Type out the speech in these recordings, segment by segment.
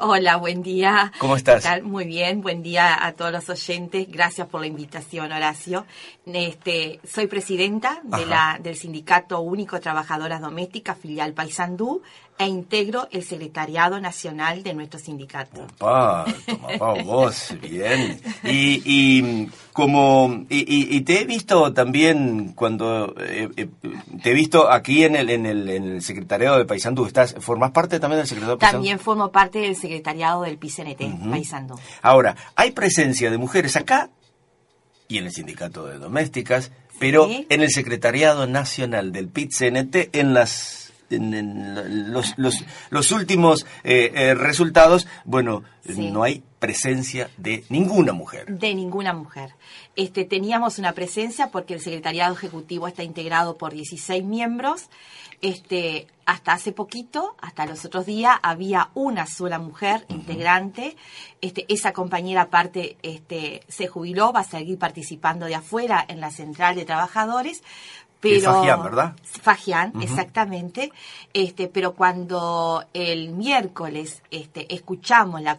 Hola, buen día. ¿Cómo estás? ¿Qué tal? Muy bien, buen día a todos los oyentes. Gracias por la invitación, Horacio. Este, soy presidenta de la, del Sindicato Único Trabajadoras Domésticas, filial Paysandú, e integro el secretariado nacional de nuestro sindicato. Opa, toma vos, bien. Y, y como y, y, te he visto también cuando eh, eh, te he visto aquí en el, en el, en el secretariado de Paysandú. ¿Estás, ¿Formás parte también del secretariado de Paysandú? También formo parte del secretariado del PCNT, uh Paysandú. Ahora, hay presencia de mujeres acá y en el sindicato de domésticas, pero Sí. en el secretariado nacional del PIT-CNT en las en, en los, los, los últimos eh, eh, resultados, bueno, Sí. no hay presencia de ninguna mujer. De ninguna mujer. Este, teníamos una presencia porque el secretariado ejecutivo está integrado por 16 miembros. Este, hasta hace poquito, hasta los otros días, había una sola mujer integrante. Este, esa compañera aparte este, se jubiló, va a seguir participando de afuera en la central de trabajadores. Pero, ¿verdad? Fagián, exactamente. Este, pero cuando el miércoles este, escuchamos la,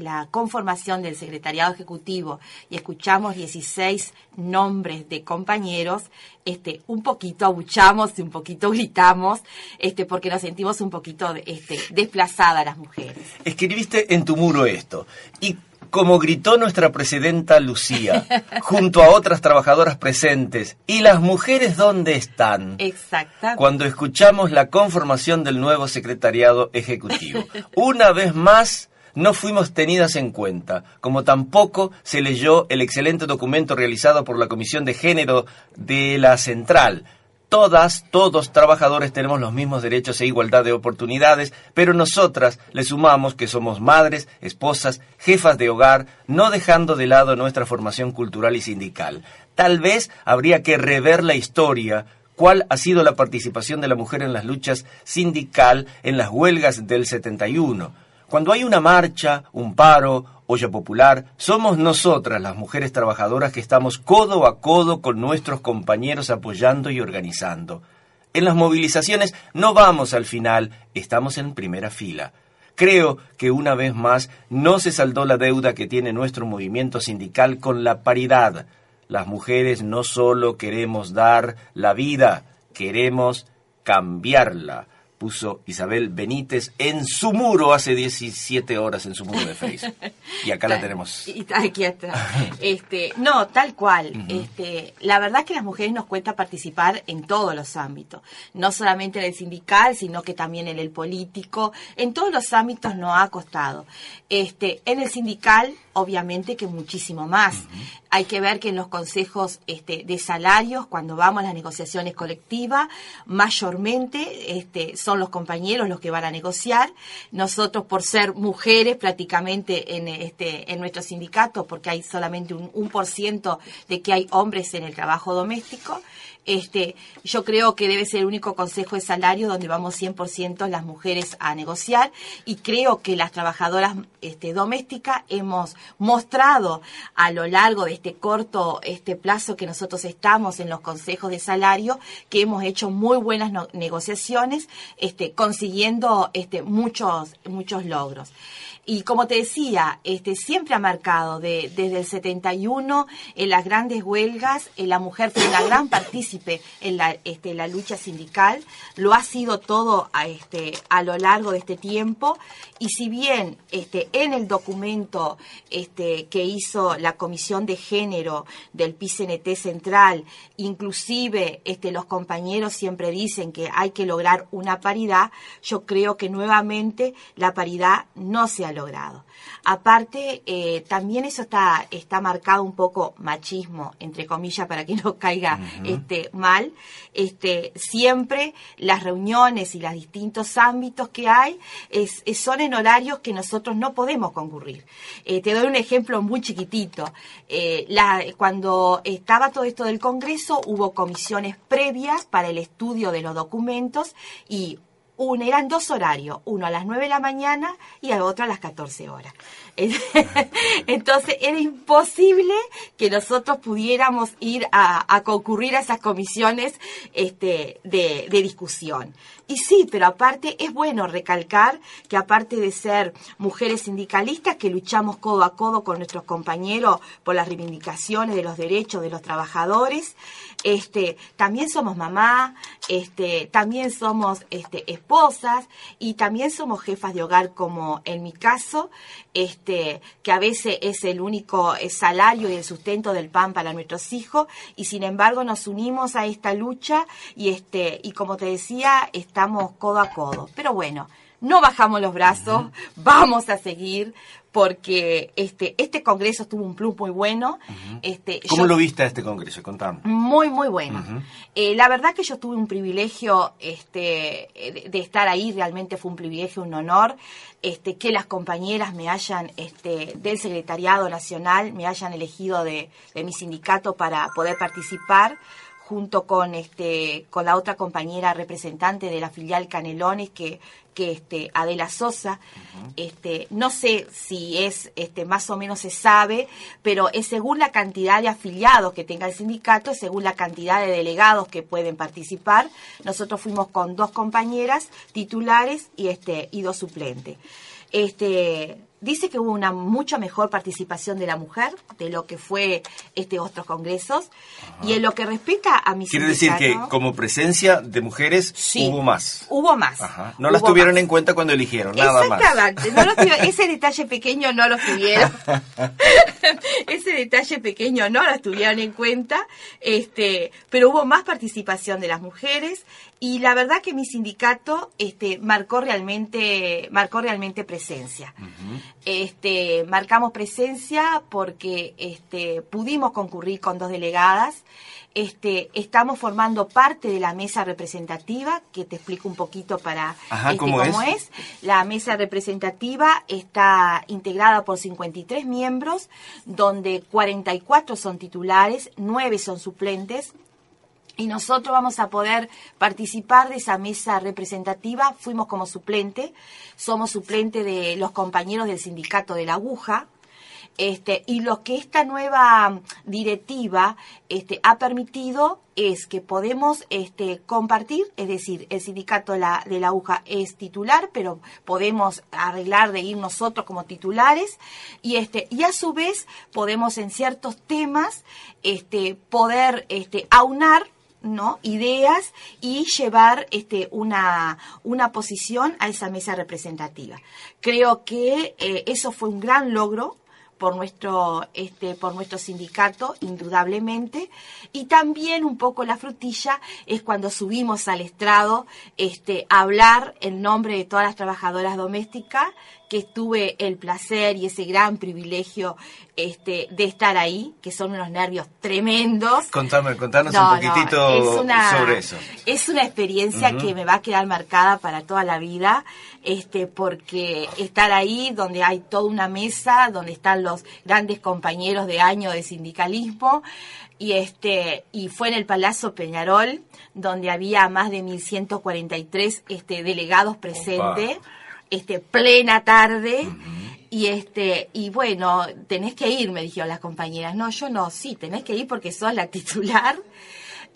la conformación del secretariado ejecutivo y escuchamos 16 nombres de compañeros, este, un poquito abuchamos y un poquito gritamos, este, porque nos sentimos un poquito este, desplazadas las mujeres. Escribiste en tu muro esto. Y como gritó nuestra presidenta Lucía, junto a otras trabajadoras presentes, ¿y las mujeres dónde están? Exactamente. Cuando escuchamos la conformación del nuevo secretariado ejecutivo. Una vez más, no fuimos tenidas en cuenta, como tampoco se leyó el excelente documento realizado por la Comisión de Género de la Central. Todas, todos trabajadores tenemos los mismos derechos e igualdad de oportunidades, pero nosotras le sumamos que somos madres, esposas, jefas de hogar, no dejando de lado nuestra formación cultural y sindical. Tal vez habría que rever la historia cuál ha sido la participación de la mujer en las luchas sindical en las huelgas del 71. Cuando hay una marcha, un paro, olla popular, somos nosotras las mujeres trabajadoras que estamos codo a codo con nuestros compañeros apoyando y organizando. En las movilizaciones no vamos al final, estamos en primera fila. Creo que una vez más no se saldó la deuda que tiene nuestro movimiento sindical con la paridad. Las mujeres no solo queremos dar la vida, queremos cambiarla, puso Isabel Benítez en su muro hace 17 horas en su muro de Facebook. Y acá la tenemos. Y está aquí atrás. Este, no, tal cual. Este, la verdad es que las mujeres nos cuesta participar en todos los ámbitos, no solamente en el sindical, sino que también en el político, en todos los ámbitos nos ha costado. Este, en el sindical, obviamente que muchísimo más. Hay que ver que en los consejos este, de salarios, cuando vamos a las negociaciones colectivas, mayormente este, son los compañeros los que van a negociar. Nosotros, por ser mujeres prácticamente en, este, en nuestro sindicato, porque hay solamente un, un por ciento de que hay hombres en el trabajo doméstico, este, yo creo que debe ser el único consejo de salario donde vamos 100% las mujeres a negociar y creo que las trabajadoras este, domésticas hemos mostrado a lo largo de este corto este plazo que nosotros estamos en los consejos de salario que hemos hecho muy buenas negociaciones este, consiguiendo muchos, muchos logros. Y como te decía, siempre ha marcado de- desde el 71 en las grandes huelgas, eh, la mujer fue una gran partícipe en la, este, la lucha sindical, lo ha sido todo a, este, a lo largo de este tiempo. Y si bien este, en el documento este, que hizo la Comisión de Género del PCNT Central, inclusive este, los compañeros siempre dicen que hay que lograr una paridad, yo creo que nuevamente la paridad no se ha logrado. Aparte, eh, también eso está, está marcado un poco machismo, entre comillas, para que no caiga este, mal. Este, siempre las reuniones y los distintos ámbitos que hay es, son en horarios que nosotros no podemos concurrir. Eh, te doy un ejemplo muy chiquitito. Eh, la, cuando estaba todo esto del Congreso, hubo comisiones previas para el estudio de los documentos y eran dos horarios, uno a las 9 de la mañana y el otro a las 14 horas. Entonces era imposible que nosotros pudiéramos ir a, concurrir a esas comisiones este, de, de, discusión. Y sí, pero aparte es bueno recalcar que aparte de ser mujeres sindicalistas que luchamos codo a codo con nuestros compañeros por las reivindicaciones de los derechos de los trabajadores, este, también somos mamá, este, también somos este, esposas y también somos jefas de hogar como en mi caso, este, que a veces es el único eh, salario y el sustento del pan para nuestros hijos y sin embargo nos unimos a esta lucha y este, y como te decía, estamos codo a codo. Pero bueno, no bajamos los brazos, vamos a seguir porque este este congreso tuvo un plus muy bueno. este, ¿Cómo lo viste a este congreso? Contame. Muy, muy bueno. Eh, la verdad que yo tuve un privilegio este, de, estar ahí, realmente fue un privilegio, un honor, este, que las compañeras me hayan, este, del Secretariado Nacional, me hayan elegido de, de mi sindicato para poder participar junto con este con la otra compañera representante de la filial Canelones que que este Adela Sosa. Este no sé si es este más o menos se sabe pero es según la cantidad de afiliados que tenga el sindicato según la cantidad de delegados que pueden participar. Nosotros fuimos con dos compañeras titulares y este y dos suplentes. Este dice que hubo una mucha mejor participación de la mujer de lo que fue este otros congresos. Y en lo que respecta a mis quiere decir que como presencia de mujeres hubo más. hubo más. No las tuvieron en cuenta cuando eligieron nada más. Ese detalle pequeño no lo tuvieron. Ese detalle pequeño no lo tuvieron en cuenta. Este pero hubo más participación de las mujeres y la verdad que mi sindicato este marcó realmente marcó realmente presencia este, marcamos presencia porque este, pudimos concurrir con dos delegadas. Este, estamos formando parte de la mesa representativa, que te explico un poquito para este, ¿cómo, es? La mesa representativa está integrada por 53 miembros, donde 44 son titulares, 9 son suplentes, y nosotros vamos a poder participar de esa mesa representativa. Fuimos como suplente, somos suplente de los compañeros del sindicato de la aguja. Este, y lo que esta nueva directiva este, ha permitido es que podemos este, compartir, es decir, el sindicato de la, de aguja es titular, pero podemos arreglar de ir nosotros como titulares y, este, y a su vez podemos en ciertos temas este, poder este, aunar ¿no? ideas y llevar este, una, una posición a esa mesa representativa. Creo que eh, eso fue un gran logro por nuestro este por nuestro sindicato indudablemente y también un poco la frutilla es cuando subimos al estrado este a hablar en nombre de todas las trabajadoras domésticas que tuve el placer y ese gran privilegio este, de estar ahí, que son unos nervios tremendos. Contame, contanos un poquitito sobre eso. Es una experiencia que me va a quedar marcada para toda la vida, este, porque estar ahí donde hay toda una mesa, donde están los grandes compañeros de año de sindicalismo, y este y fue en el Palazzo Peñarol donde había más de 1143 este delegados presentes este, plena tarde. Y este, y bueno, tenés que ir, me dijeron las compañeras. No, yo no, sí, tenés que ir porque sos la titular.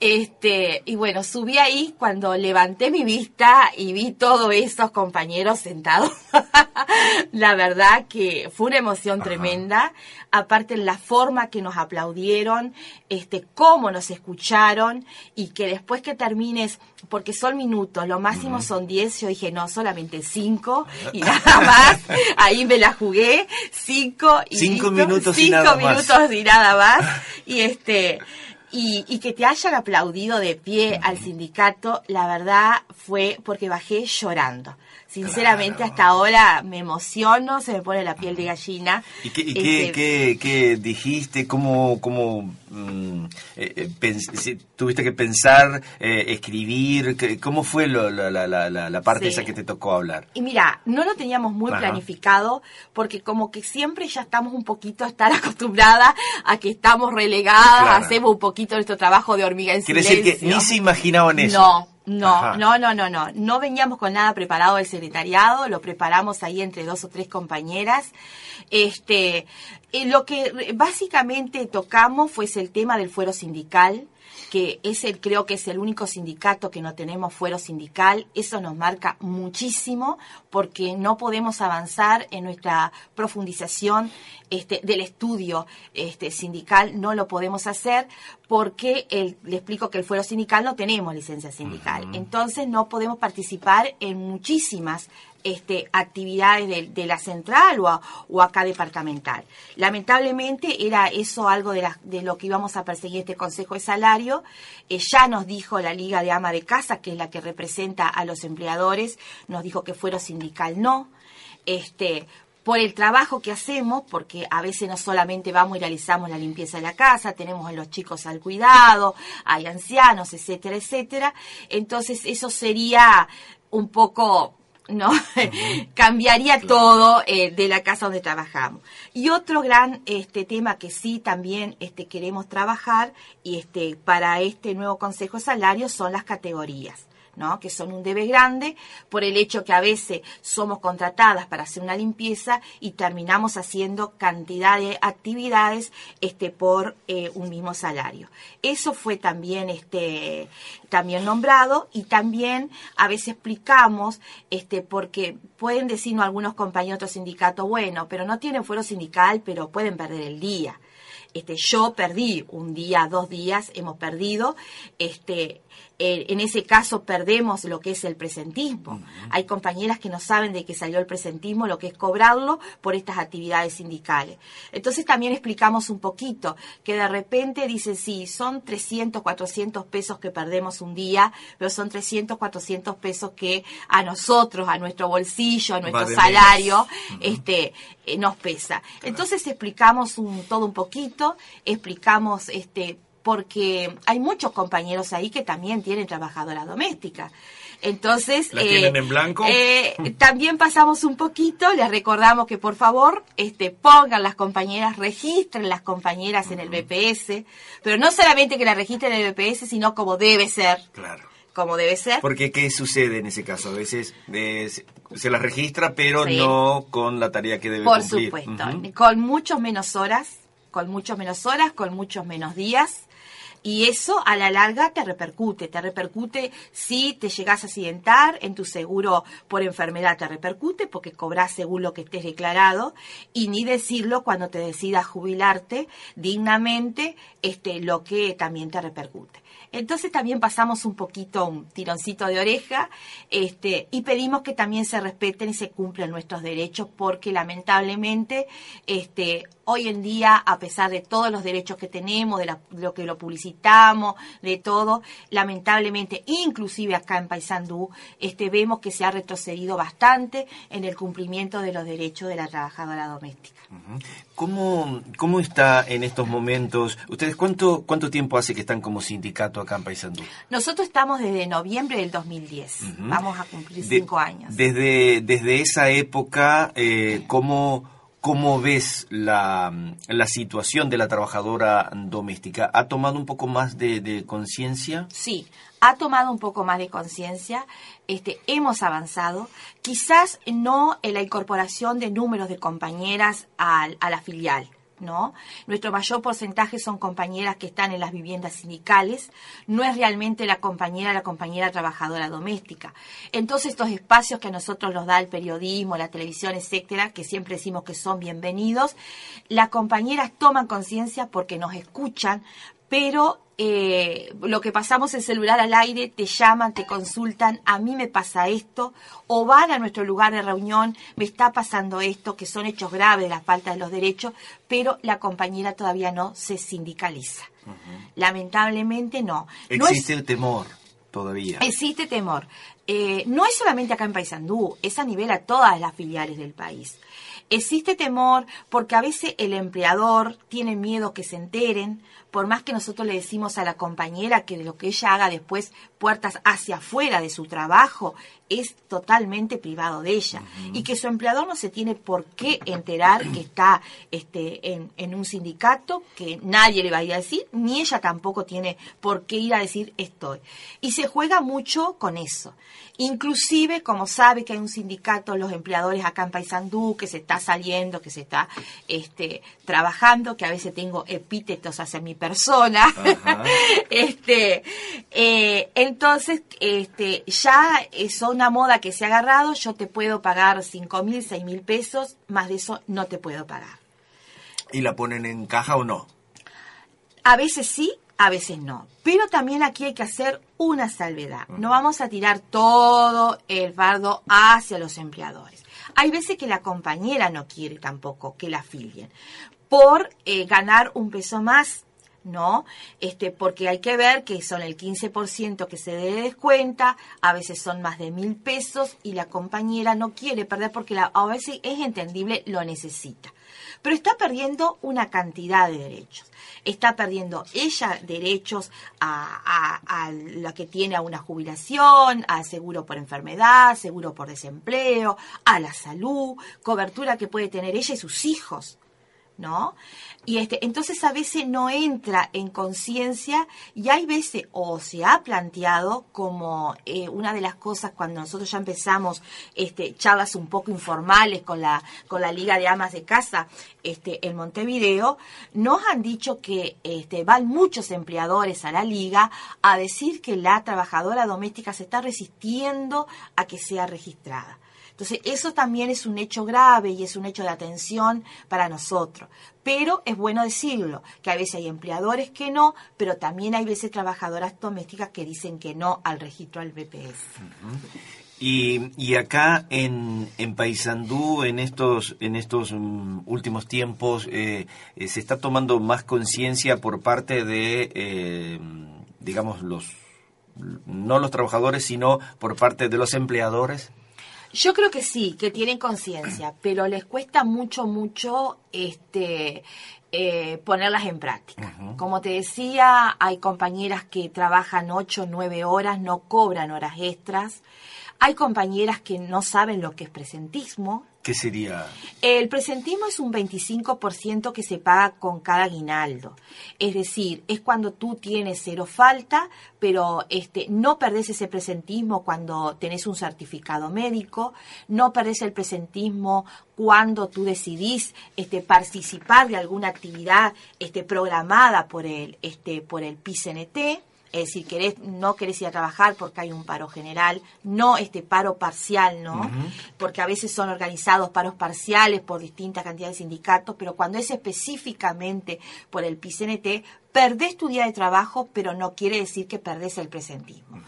Este, y bueno, subí ahí cuando levanté mi vista y vi todos esos compañeros sentados. la verdad que fue una emoción tremenda. Aparte la forma que nos aplaudieron, este, cómo nos escucharon y que después que termines, porque son minutos, lo máximo son 10, yo dije, no, solamente 5 y nada más. ahí me la jugué, 5 y cinco minutos cinco y nada minutos más. y nada más. Y este, y, y, que te hayan aplaudido de pie al sindicato, la verdad fue porque bajé llorando. Sinceramente hasta ahora me emociono, se me pone la piel de gallina. ¿Y qué, este, qué, dijiste? ¿Cómo, cómo mm, eh, eh, tuviste que pensar, eh, escribir? ¿Cómo fue la, parte esa que te tocó hablar? Y mira, no lo teníamos muy planificado porque como que siempre ya estamos un poquito a estar acostumbradas a que estamos relegadas, hacemos un poquito nuestro trabajo de hormiga en Quiere decir que ni se imaginaban eso. No no, no, no, no, no. No veníamos con nada preparado del secretariado, lo preparamos ahí entre dos o tres compañeras. Este, eh, lo que básicamente tocamos fue el tema del fuero sindical que es el, creo que es el único sindicato que no tenemos fuero sindical. Eso nos marca muchísimo porque no podemos avanzar en nuestra profundización este, del estudio este, sindical, no lo podemos hacer porque el, le explico que el fuero sindical no tenemos licencia sindical. Entonces no podemos participar en muchísimas este, actividades de, la central o, acá departamental. Lamentablemente era eso algo de, de, lo que íbamos a perseguir este Consejo de Salario. Eh, ya nos dijo la Liga de Ama de Casa, que es la que representa a los empleadores, nos dijo que fuero sindical no. Este, por el trabajo que hacemos, porque a veces no solamente vamos y realizamos la limpieza de la casa, tenemos a los chicos al cuidado, hay ancianos, etcétera, etcétera. Entonces eso sería un poco ¿no? Cambiaría todo eh, de la casa donde trabajamos. Y otro gran este tema que sí también este queremos trabajar y este para este nuevo Consejo de Salario son las categorías que son un debe grande por el hecho que a veces somos contratadas para hacer una limpieza y terminamos haciendo cantidad de actividades este, por eh, un mismo salario. Eso fue también, este, también nombrado y también a veces explicamos, este, porque pueden decirnos algunos compañeros de otros sindicatos, bueno, pero no tienen fuero sindical, pero pueden perder el día. Este, yo perdí un día, dos días, hemos perdido, este, eh, en ese caso perdemos lo que es el presentismo. Hay compañeras que no saben de que salió el presentismo, lo que es cobrarlo por estas actividades sindicales. Entonces también explicamos un poquito que de repente dice, sí, son 300, 400 pesos que perdemos un día, pero son 300, 400 pesos que a nosotros, a nuestro bolsillo, a nuestro salario, este, eh, nos pesa. Entonces explicamos un, todo un poquito, explicamos este, porque hay muchos compañeros ahí que también tienen trabajadora doméstica. Entonces, ¿La tienen eh, en blanco? Eh, también pasamos un poquito, les recordamos que por favor este, pongan las compañeras, registren las compañeras en el BPS, pero no solamente que la registren en el BPS, sino como debe ser. Claro. Como debe ser. Porque, ¿qué sucede en ese caso? A veces eh, se las registra, pero no con la tarea que debe por cumplir. Por supuesto, con muchos menos horas, con muchos menos horas, con muchos menos días y eso a la larga te repercute, te repercute si te llegas a accidentar en tu seguro por enfermedad, te repercute porque cobras según lo que estés declarado y ni decirlo cuando te decidas jubilarte dignamente, este, lo que también te repercute. Entonces también pasamos un poquito un tironcito de oreja este, y pedimos que también se respeten y se cumplan nuestros derechos porque lamentablemente este, hoy en día, a pesar de todos los derechos que tenemos, de, lo que lo publicitamos, de todo, lamentablemente, inclusive acá en Paysandú, este, vemos que se ha retrocedido bastante en el cumplimiento de los derechos de la trabajadora doméstica. ¿Cómo, ¿Cómo está en estos momentos? ¿Ustedes cuánto, cuánto tiempo hace que están como sindicato acá en Paysandú? Nosotros estamos desde noviembre del 2010. Vamos a cumplir cinco años. Desde, desde esa época, eh, ¿cómo ¿Cómo ves la, la, situación de la trabajadora doméstica? ¿Ha tomado un poco más de, conciencia? Sí, ha tomado un poco más de conciencia. Este, hemos avanzado. Quizás no en la incorporación de números de compañeras a la filial ¿no? Nuestro mayor porcentaje son compañeras que están en las viviendas sindicales, no es realmente la compañera, la compañera trabajadora doméstica. Entonces, estos espacios que a nosotros nos da el periodismo, la televisión, etcétera, que siempre decimos que son bienvenidos, las compañeras toman conciencia porque nos escuchan, pero eh, lo que pasamos el celular al aire, te llaman, te consultan, a mí me pasa esto, o van a nuestro lugar de reunión, me está pasando esto, que son hechos graves, la falta de los derechos, pero la compañera todavía no se sindicaliza. Lamentablemente no. Existe el temor. todavía. Existe temor. Eh, no es solamente acá en Paysandú, es a nivel a todas las filiales del país. Existe temor porque a veces el empleador tiene miedo que se enteren, por más que nosotros le decimos a la compañera que lo que ella haga después puertas hacia afuera de su trabajo es totalmente privado de ella y que su empleador no se tiene por qué enterar que está este, en, en, un sindicato, que nadie le va a ir a decir, ni ella tampoco tiene por qué ir a decir estoy. Y se juega mucho con eso. Inclusive, como sabe que hay un sindicato, los empleadores acá en Paysandú, que se está saliendo, que se está este, trabajando, que a veces tengo epítetos hacia mi persona. este, eh, entonces, este, ya es una moda que se ha agarrado, yo te puedo pagar cinco mil, seis mil pesos, más de eso no te puedo pagar. ¿Y la ponen en caja o no? A veces sí, a veces no. Pero también aquí hay que hacer una salvedad. No vamos a tirar todo el fardo hacia los empleadores. Hay veces que la compañera no quiere tampoco que la afilien por eh, ganar un peso más ¿no? Este, porque hay que ver que son el 15% que se debe descuenta, a veces son más de mil pesos y la compañera no quiere perder porque la, a veces es entendible, lo necesita. Pero está perdiendo una cantidad de derechos. Está perdiendo ella derechos a, a, lo que tiene a una jubilación, al seguro por enfermedad, seguro por desempleo, a la salud, cobertura que puede tener ella y sus hijos. ¿No? Y este, entonces a veces no entra en conciencia y hay veces, o se ha planteado como eh, una de las cosas cuando nosotros ya empezamos este, charlas un poco informales con la, con la Liga de Amas de Casa este, en Montevideo, nos han dicho que este, van muchos empleadores a la Liga a decir que la trabajadora doméstica se está resistiendo a que sea registrada. Entonces, eso también es un hecho grave y es un hecho de atención para nosotros. Pero es bueno decirlo, que a veces hay empleadores que no, pero también hay veces trabajadoras domésticas que dicen que no al registro al BPS. Y, y, acá en, en Paysandú, en estos, en estos um, últimos tiempos, eh, eh, se está tomando más conciencia por parte de, eh, digamos, los, no los trabajadores, sino por parte de los empleadores. Yo creo que sí, que tienen conciencia, pero les cuesta mucho, mucho este, eh, ponerlas en práctica. Como te decía, hay compañeras que trabajan 8 o 9 horas, no cobran horas extras. Hay compañeras que no saben lo que es presentismo. ¿Qué sería? El presentismo es un 25% que se paga con cada aguinaldo. Es decir, es cuando tú tienes cero falta, pero este, no perdés ese presentismo cuando tenés un certificado médico, no perdés el presentismo cuando tú decidís este, participar de alguna actividad este, programada por el, este, por el PICNT es decir, querés, no querés ir a trabajar porque hay un paro general, no este paro parcial, ¿no? Porque a veces son organizados paros parciales por distintas cantidades de sindicatos, pero cuando es específicamente por el PICNT, perdés tu día de trabajo, pero no quiere decir que perdés el presentismo.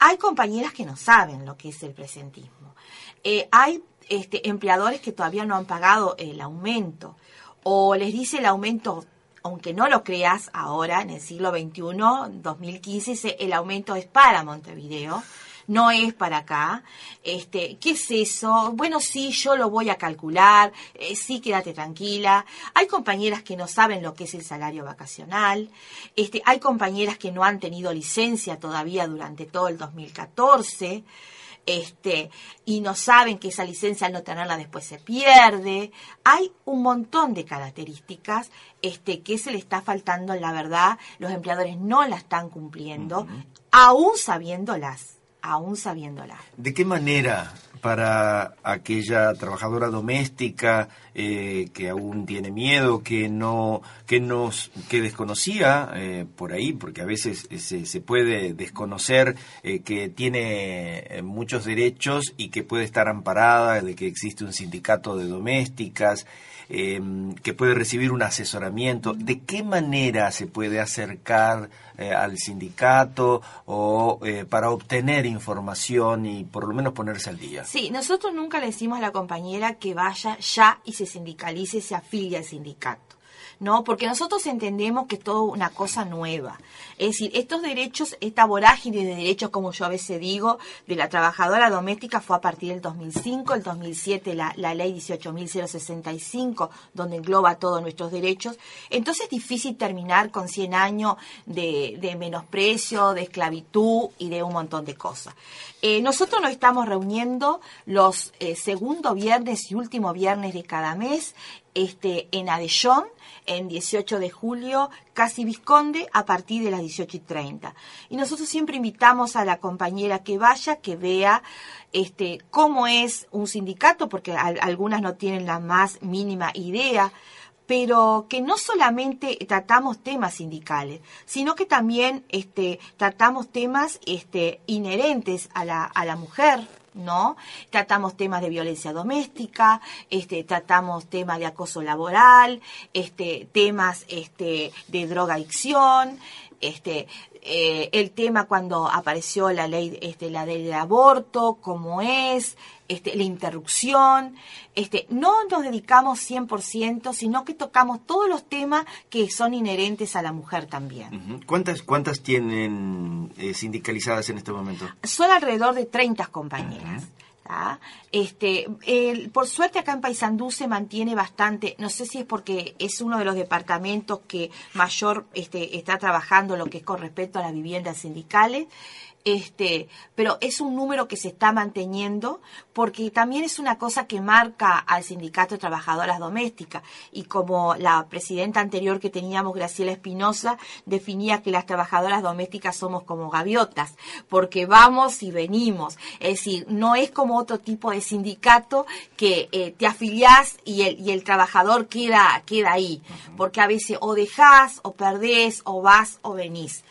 Hay compañeras que no saben lo que es el presentismo. Eh, hay este, empleadores que todavía no han pagado el aumento o les dice el aumento aunque no lo creas ahora, en el siglo XXI, 2015, el aumento es para Montevideo, no es para acá. Este, ¿qué es eso? Bueno, sí, yo lo voy a calcular, eh, sí, quédate tranquila. Hay compañeras que no saben lo que es el salario vacacional. Este, hay compañeras que no han tenido licencia todavía durante todo el 2014 este, y no saben que esa licencia al no tenerla después se pierde. Hay un montón de características este, que se le está faltando, la verdad, los empleadores no la están cumpliendo, aún sabiéndolas, aún sabiéndolas. ¿De qué manera para aquella trabajadora doméstica eh, que aún tiene miedo, que no, que nos, que desconocía eh, por ahí, porque a veces se, se puede desconocer eh, que tiene muchos derechos y que puede estar amparada, de que existe un sindicato de domésticas. Que puede recibir un asesoramiento. ¿De qué manera se puede acercar al sindicato o para obtener información y por lo menos ponerse al día? Sí, nosotros nunca le decimos a la compañera que vaya ya y se sindicalice, se afilie al sindicato. ¿No? Porque nosotros entendemos que es todo una cosa nueva. Es decir, estos derechos, esta vorágine de derechos, como yo a veces digo, de la trabajadora doméstica fue a partir del 2005, el 2007 la, la ley 18.065, donde engloba todos nuestros derechos. Entonces es difícil terminar con 100 años de, menosprecio, de esclavitud y de un montón de cosas. Eh, nosotros nos estamos reuniendo los eh, segundo viernes y último viernes de cada mes este, en Adellón, en 18 de julio, casi Visconde, a partir de las 18 y 30. Y nosotros siempre invitamos a la compañera que vaya, que vea este, cómo es un sindicato, porque algunas no tienen la más mínima idea pero que no solamente tratamos temas sindicales, sino que también este, tratamos temas este, inherentes a la, a la mujer, ¿no? Tratamos temas de violencia doméstica, este, tratamos temas de acoso laboral, este, temas este, de drogadicción, este, eh, el tema cuando apareció la ley, este, la del aborto, cómo es, este, la interrupción. Este, no nos dedicamos 100%, sino que tocamos todos los temas que son inherentes a la mujer también. ¿Cuántas, cuántas tienen eh, sindicalizadas en este momento? Son alrededor de 30 compañeras. Este, por suerte acá en Paysandú se mantiene bastante, no sé si es porque es uno de los departamentos que mayor este, está trabajando lo que es con respecto a las viviendas sindicales, este, pero es un número que se está manteniendo porque también es una cosa que marca al sindicato de trabajadoras domésticas. Y como la presidenta anterior que teníamos, Graciela Espinosa, definía que las trabajadoras domésticas somos como gaviotas, porque vamos y venimos, es decir, no es como otro tipo de sindicato que eh, te afiliás y el, y el trabajador queda, queda ahí, porque a veces o dejás o perdés o vas o venís.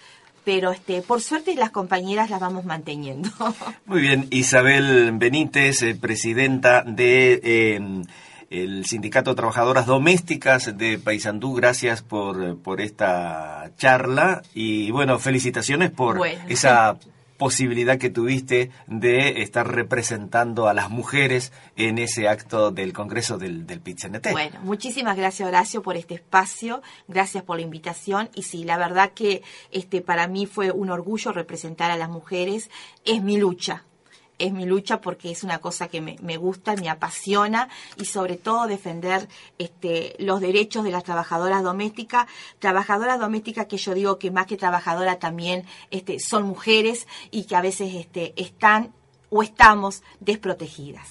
Pero este, por suerte las compañeras las vamos manteniendo. Muy bien, Isabel Benítez, eh, presidenta de em, el Sindicato de Trabajadoras Domésticas de Paysandú, gracias por, por esta charla y bueno, felicitaciones por esa posibilidad que tuviste de estar representando a las mujeres en ese acto del Congreso del, del Bueno, muchísimas gracias Horacio por este espacio, gracias por la invitación. Y sí, la verdad que este para mí fue un orgullo representar a las mujeres, es mi lucha, es mi lucha porque es una cosa que me, gusta, me apasiona y sobre todo defender este, los derechos de las trabajadoras domésticas, trabajadoras domésticas que yo digo que más que trabajadora también este, son mujeres y que a veces este, están o estamos desprotegidas.